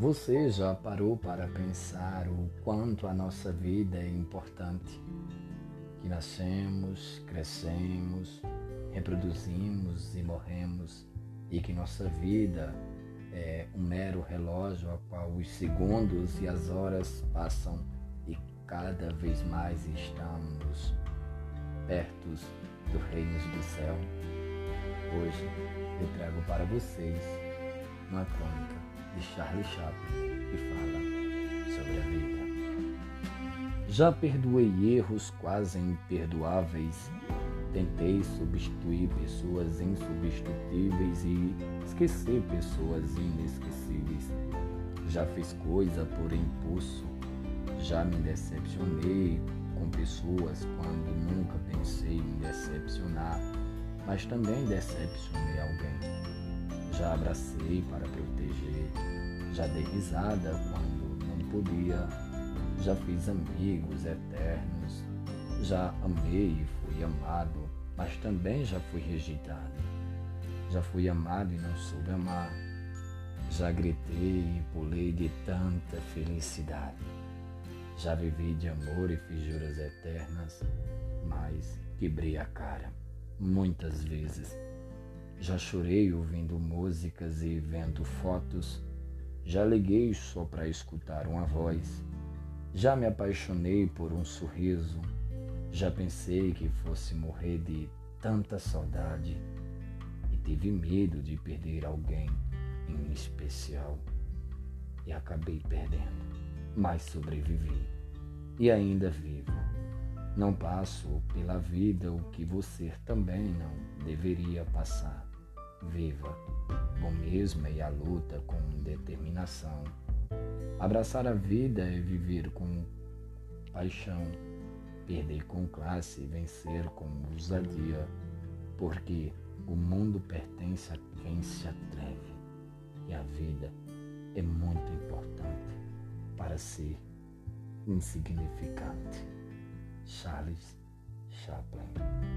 Você já parou para pensar o quanto a nossa vida é importante? Que nascemos, crescemos, reproduzimos e morremos, e que nossa vida é um mero relógio a qual os segundos e as horas passam e cada vez mais estamos perto do reino do céu. Hoje eu trago para vocês uma crônica de Charlie Chaplin que fala sobre a vida. Já perdoei erros quase imperdoáveis. Tentei substituir pessoas insubstituíveis e esquecer pessoas inesquecíveis. Já fiz coisa por impulso. Já me decepcionei com pessoas quando nunca pensei em decepcionar, mas também decepcionei alguém. Abracei para proteger, já dei risada quando não podia, já fiz amigos eternos, já amei e fui amado, mas também já fui rejeitado. Já fui amado e não soube amar, já gritei e pulei de tanta felicidade. Já vivi de amor e fiz juras eternas, mas quebrei a cara muitas vezes. Já chorei ouvindo músicas e vendo fotos. Já liguei só para escutar uma voz. Já me apaixonei por um sorriso. Já pensei que fosse morrer de tanta saudade. E tive medo de perder alguém em especial. E acabei perdendo, mas sobrevivi. E ainda vivo. Não passo pela vida o que você também não deveria passar viva, bom mesmo e a luta com determinação. Abraçar a vida é viver com paixão, perder com classe e vencer com ousadia, porque o mundo pertence a quem se atreve e a vida é muito importante para ser insignificante. Charles Chaplin